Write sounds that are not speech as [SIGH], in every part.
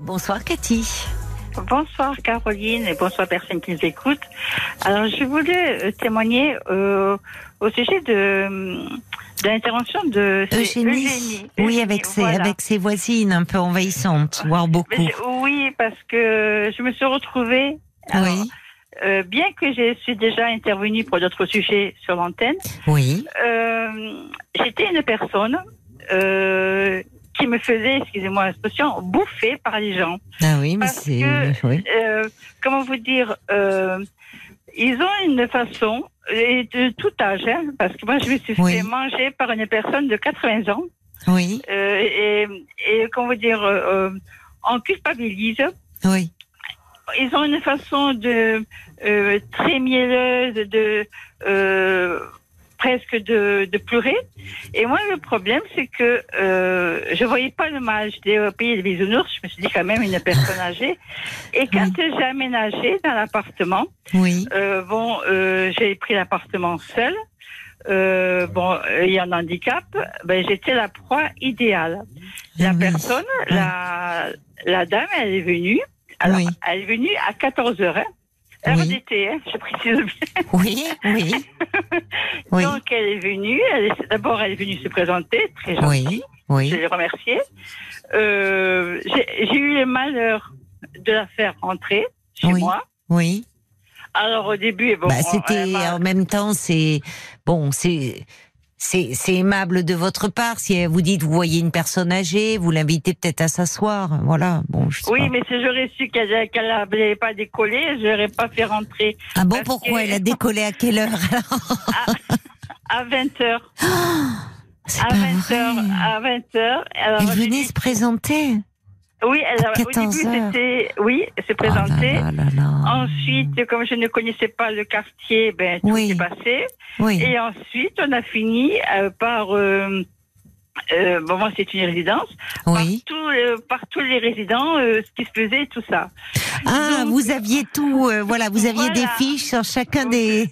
Bonsoir Cathy. Bonsoir Caroline et bonsoir personne qui nous écoute. Alors je voulais euh, témoigner euh, au sujet de, de l'intervention de c'est Eugénie. Eugénie. Oui, avec ses, voilà. avec ses voisines un peu envahissantes, voire beaucoup. Oui, parce que je me suis retrouvée. alors, Oui, euh, bien que je suis déjà intervenue pour d'autres sujets sur l'antenne, oui, euh, j'étais une personne euh, qui me faisait, excusez-moi l'expression, bouffer par les gens. ah oui, mais c'est, oui, euh, comment vous dire, euh, ils ont une façon, et de tout âge, hein, parce que moi je me suis Oui. fait manger par une personne de 80 ans, oui, euh, et, et comment vous dire, on culpabilise. oui, Ils ont une façon de très mielleuse, de presque de, de pleurer. Et moi, le problème, c'est que euh, je voyais pas le mal. J'étais au pays des bisounours. Je me suis dit quand même une personne âgée. Et quand j'ai aménagé dans l'appartement, oui, euh, bon, euh, j'ai pris l'appartement seul. Euh, bon, ayant un handicap, ben, j'étais la proie idéale. La Ah oui. personne, la, la dame, elle est venue. Alors, elle est venue à 14 heures. Hein. Heure Oui. d'été, hein, je précise bien. oui, oui, [LAUGHS] oui, Donc, elle est venue. D'abord, elle est venue se présenter, très gentille. oui, Je l'ai remerciée. Euh, j'ai eu le malheur de la faire rentrer chez Oui. moi. oui. Alors, au début, bon, Bah, c'était en même temps, c'est bon, c'est c'est aimable de votre part. Si vous dites, vous voyez une personne âgée, vous l'invitez peut-être à s'asseoir. Voilà. Bon, je sais Oui, pas. mais si j'aurais su qu'elle n'avait pas décollé, je n'aurais pas fait rentrer Ah bon, pourquoi que- elle a décollé à quelle heure alors? [LAUGHS] À 20h. C'est À pas 20h. vrai. À 20h. Alors, Elle venait dit- se présenter. Oui, elle, à au début, 14 heures. c'était. Oui, elle s'est Oh là là. Ensuite, comme je ne connaissais pas le quartier, ben, tout Oui. est passé. Oui. Et ensuite, on a fini euh, par. Euh, euh, bon, moi, c'est une résidence. Oui. Par, tout, euh, par tous les résidents, euh, ce qui se faisait, tout ça. Ah, Donc- vous aviez tout. euh, voilà, vous aviez Voilà. des fiches sur chacun des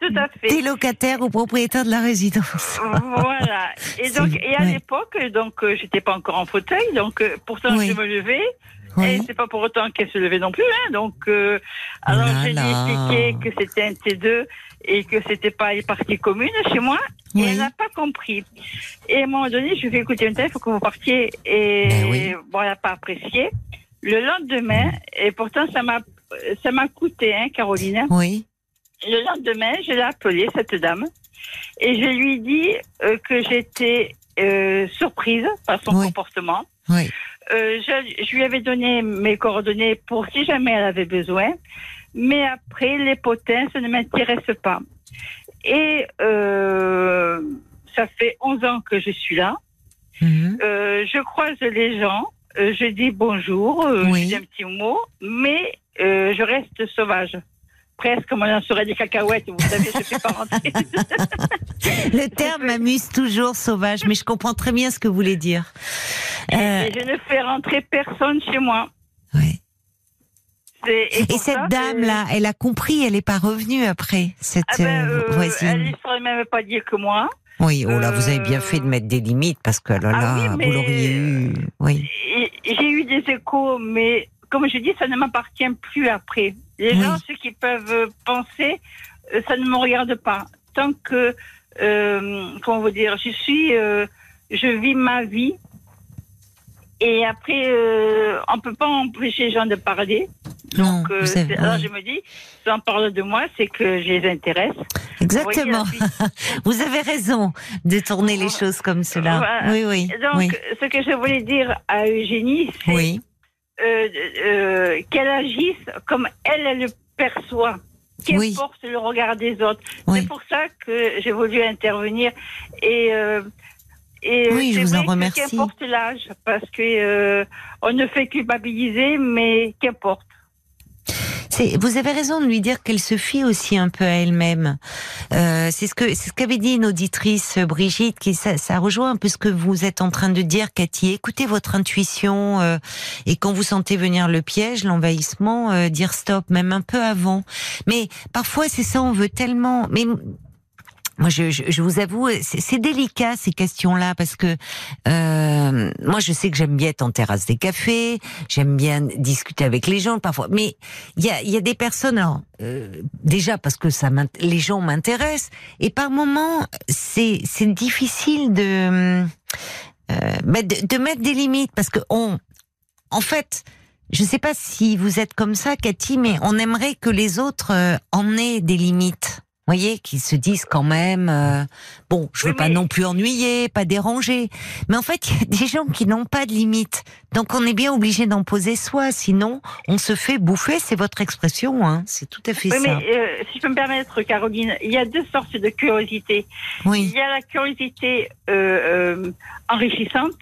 Tout à fait. des locataires ou propriétaires de la résidence. Voilà. Et [LAUGHS] donc, et à ouais. l'époque, donc, j'étais pas encore en fauteuil, donc pourtant Oui. je me levais. Et Oui. c'est pas pour autant qu'elle se levait non plus, hein. Donc, euh, alors là je lui ai là. expliqué que c'était un T2 et que c'était pas les parties communes chez moi. Et Oui. elle n'a pas compris. Et à un moment donné, je lui ai écouter un il faut que vous partiez. Et Ben oui. bon, elle n'a pas apprécié. Le lendemain, et pourtant ça m'a, ça m'a coûté, hein, Caroline. Oui. Le lendemain, je l'ai appelée, cette dame, et je lui ai dit euh, que j'étais euh, surprise par son Oui. comportement. Oui. Euh, je, je lui avais donné mes coordonnées pour si jamais elle avait besoin, mais après, les potins, ça ne m'intéresse pas. Et euh, ça fait 11 ans que je suis là. Mhm. Euh, je croise les gens, je dis bonjour, Oui. je dis un petit mot, mais euh, je reste sauvage. Presque comme on serait des cacahuètes, vous savez, je ne fais pas rentrer. Le terme m'amuse toujours, sauvage, mais je comprends très bien ce que vous voulez dire. Euh, Et je ne fais rentrer personne chez moi. C'est- Et ça, cette euh, dame-là, elle a compris, elle n'est pas revenue après, cette ah ben, euh, euh, elle voisine. est sur le même palier que moi. Oui, oh là, vous avez bien euh, fait de mettre des limites parce que là, Ah là, oui, vous l'auriez eu. Oui. J'ai eu des échos, mais comme je dis, ça ne m'appartient plus après. Les Oui. gens, ceux qui peuvent penser, euh, ça ne me regarde pas. Tant que, euh, comment vous dire, je suis, euh, je vis ma vie. Et après, euh, on peut pas empêcher les gens de parler. Non, Donc, euh, alors oui. je me dis, si on parle de moi, c'est que je les intéresse. Exactement. Vous voyez, [LAUGHS] avez raison de tourner les choses comme cela. Voilà. Oui, oui. Donc, oui. ce que je voulais dire à Eugénie, c'est Oui. Euh, euh, qu'elle agisse comme elle, elle le perçoit. Oui. Qu'importe le regard des autres. Oui. C'est pour ça que j'ai voulu intervenir. Et, euh, et Oui, je c'est vous en vrai que remercie. Qu'importe l'âge, parce que euh, on ne fait culpabiliser, mais qu'importe. Vous avez raison de lui dire qu'elle se fie aussi un peu à elle-même. Euh, c'est ce que c'est ce qu'avait dit une auditrice Brigitte, qui ça, ça rejoint un peu ce que vous êtes en train de dire, Cathy. Écoutez votre intuition euh, et quand vous sentez venir le piège, l'envahissement, euh, dire stop, même un peu avant. Mais parfois c'est ça, on veut tellement. Moi, je, je, je vous avoue, c'est délicat ces questions-là parce que euh, moi, je sais que j'aime bien être en terrasse des cafés, j'aime bien discuter avec les gens parfois, mais il y a, y a des personnes, euh, déjà parce que ça, les gens m'intéressent, et par moments, c'est difficile de, euh, bah, de de mettre des limites parce que on, en fait. Je sais pas si vous êtes comme ça, Cathy, mais on aimerait que les autres euh, en aient des limites voyez, qui se disent quand même, euh, bon, je veux Oui, pas mais- non plus ennuyer, pas déranger. Mais en fait, il y a des [LAUGHS] gens qui n'ont pas de limite. Donc on est bien obligé d'en poser soi, sinon on se fait bouffer, c'est votre expression, hein. C'est tout à fait Oui, ça. mais euh, si je peux me permettre, Caroline, il y a deux sortes de curiosité. Il Oui, y a la curiosité euh, euh, enrichissante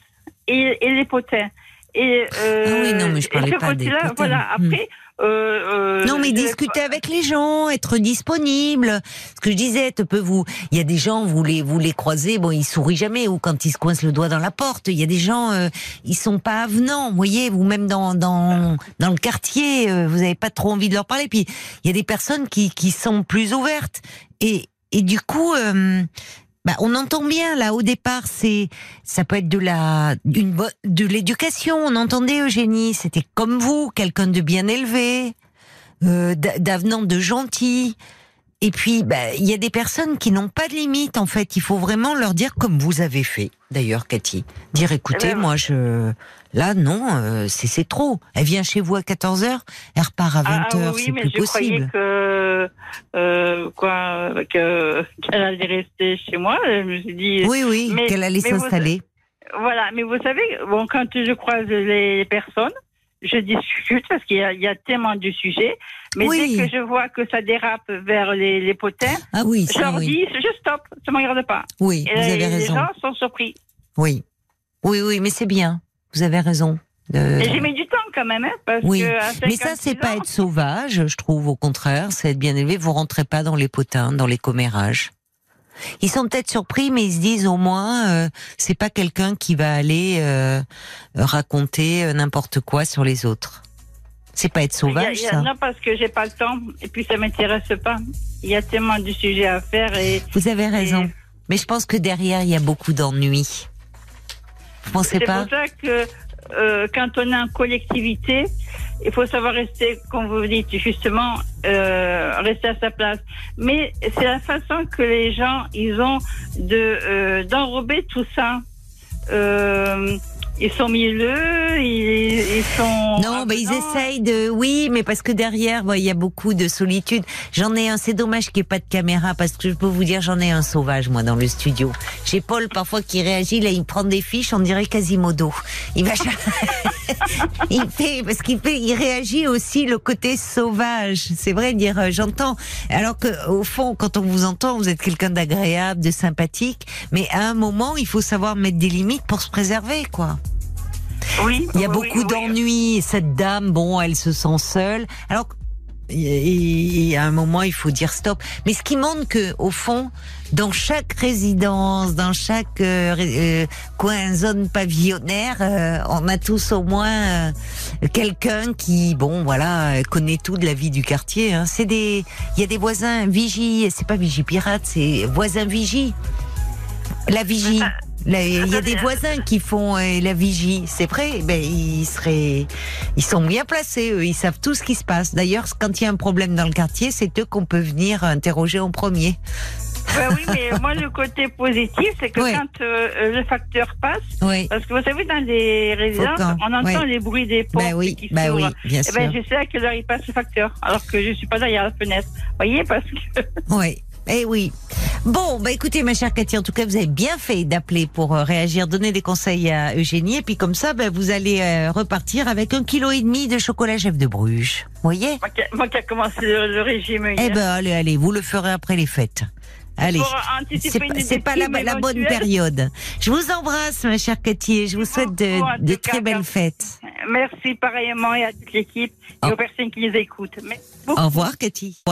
et, et les potins. Et, euh, Ah oui, non, mais je et parlais pas des potins. Voilà, Hmm. après. Euh, Non, mais discuter avec les gens, être disponible. Ce que je disais, peut vous. Il y a des gens, vous les vous les croisez, bon, ils sourient jamais ou quand ils se coincent le doigt dans la porte. Il y a des gens, euh, ils sont pas avenants. Vous voyez, vous même dans dans dans le quartier, euh, vous avez pas trop envie de leur parler. Puis il y a des personnes qui qui sont plus ouvertes et et du coup. euh, bah, on entend bien là au départ, c'est ça peut être de la de l'éducation. On entendait Eugénie, c'était comme vous, quelqu'un de bien élevé, euh, d'a- d'avenant, de gentil. Et puis, bah, il y a des personnes qui n'ont pas de limite. En fait, il faut vraiment leur dire comme vous avez fait. D'ailleurs, Cathy, dire écoutez, Eh ben, moi je là non, euh, c'est c'est trop. Elle vient chez vous à 14 h elle repart à 20 Ah, ah, oui, c'est plus je croyais possible. que euh, quoi que qu'elle allait rester chez moi. Je me suis dit Oui, oui, qu'elle allait s'installer. voilà. Mais vous savez, bon, quand je croise les personnes, je discute parce qu'il y, a- il y a tellement de sujets. Mais Oui. dès que je vois que ça dérape vers les, les potins, Ah oui, je leur oui. dis je stop, ça me regarde pas. Oui, Et vous avez les raison. gens sont surpris. Oui, oui, oui, mais c'est bien. Vous avez raison. Et j'ai mis du temps quand même, hein, parce Oui, que Mais ça, 56 c'est pas être sauvage, je trouve. Au contraire, c'est être bien élevé. Vous rentrez pas dans les potins, dans les commérages. Ils sont peut-être surpris, mais ils se disent au moins, euh, c'est pas quelqu'un qui va aller euh, raconter euh, n'importe quoi sur les autres. C'est pas être a- sauvage, a- ça. Non, parce que j'ai pas le temps et puis ça m'intéresse pas. Il y a tellement de sujets à faire et Vous avez raison. Et- Mais je pense que derrière, il y a beaucoup d'ennuis. Vous pensez c'est pas pour ça que euh, quand on est en collectivité, il faut savoir rester, comme vous dites justement, euh, rester à sa place. Mais c'est la façon que les gens ils ont de euh, d'enrober tout ça. Euh, ils sont mielleux, ils, ils sont. Non, mais ils essayent de. Oui, mais parce que derrière, il y a beaucoup de solitude. J'en ai un. C'est dommage qu'il n'y ait pas de caméra parce que je peux vous dire, j'en ai un sauvage moi dans le studio. J'ai Paul parfois qui réagit. Là, il prend des fiches. On dirait Quasimodo. Il va. [LAUGHS] il fait parce qu'il fait. Il réagit aussi le côté sauvage. C'est vrai dire. euh, J'entends. Alors que au fond, quand on vous entend, vous êtes quelqu'un d'agréable, de sympathique. Mais à un moment, il faut savoir mettre des limites pour se préserver, quoi. Oui. Il y a oui, beaucoup oui, oui. d'ennuis. Cette dame, bon, elle se sent seule. Alors, et, et à un moment, il faut dire stop. Mais ce qui montre que, au fond, dans chaque résidence, dans chaque euh, euh, coin, zone pavillonnaire, euh, on a tous au moins euh, quelqu'un qui, bon, voilà, connaît tout de la vie du quartier. Hein. C'est des, il y a des voisins vigie. C'est pas vigie pirate, c'est voisins vigie. La vigie. Là, Il y a des voisins qui font euh, la vigie, c'est vrai. Ben ils seraient, ils sont bien placés. Eux, ils savent tout ce qui se passe. D'ailleurs, quand il y a un problème dans le quartier, c'est eux qu'on peut venir interroger en premier. Ben oui, mais moi, le côté positif, c'est que [LAUGHS] Oui. quand euh, le facteur passe, Oui. parce que vous savez, dans les résidences, quand, on entend oui. les bruits des portes Ben oui, qui ben s'ouvrent. bien Eh sûr. ben, je sais à quelle heure il passe le facteur, alors que je suis pas derrière la fenêtre. Vous voyez, parce que Oui. Eh oui. Bon, bah écoutez, ma chère Cathy, en tout cas, vous avez bien fait d'appeler pour euh, réagir, donner des conseils à Eugénie, et puis comme ça, ben, vous allez euh, repartir avec un kilo et demi de chocolat chef de Bruges. Vous voyez? Moi qui, moi qui a commencé le, le régime Eh hier, ben, allez, allez, vous le ferez après les fêtes. Allez. C'est pas, c'est pas la, bonne période. Je vous embrasse, ma chère Cathy, et je vous souhaite de, beaucoup, très cas, belles merci. fêtes. Merci pareillement et à toute l'équipe et Au- aux personnes qui nous écoutent. Merci. Au revoir, Cathy.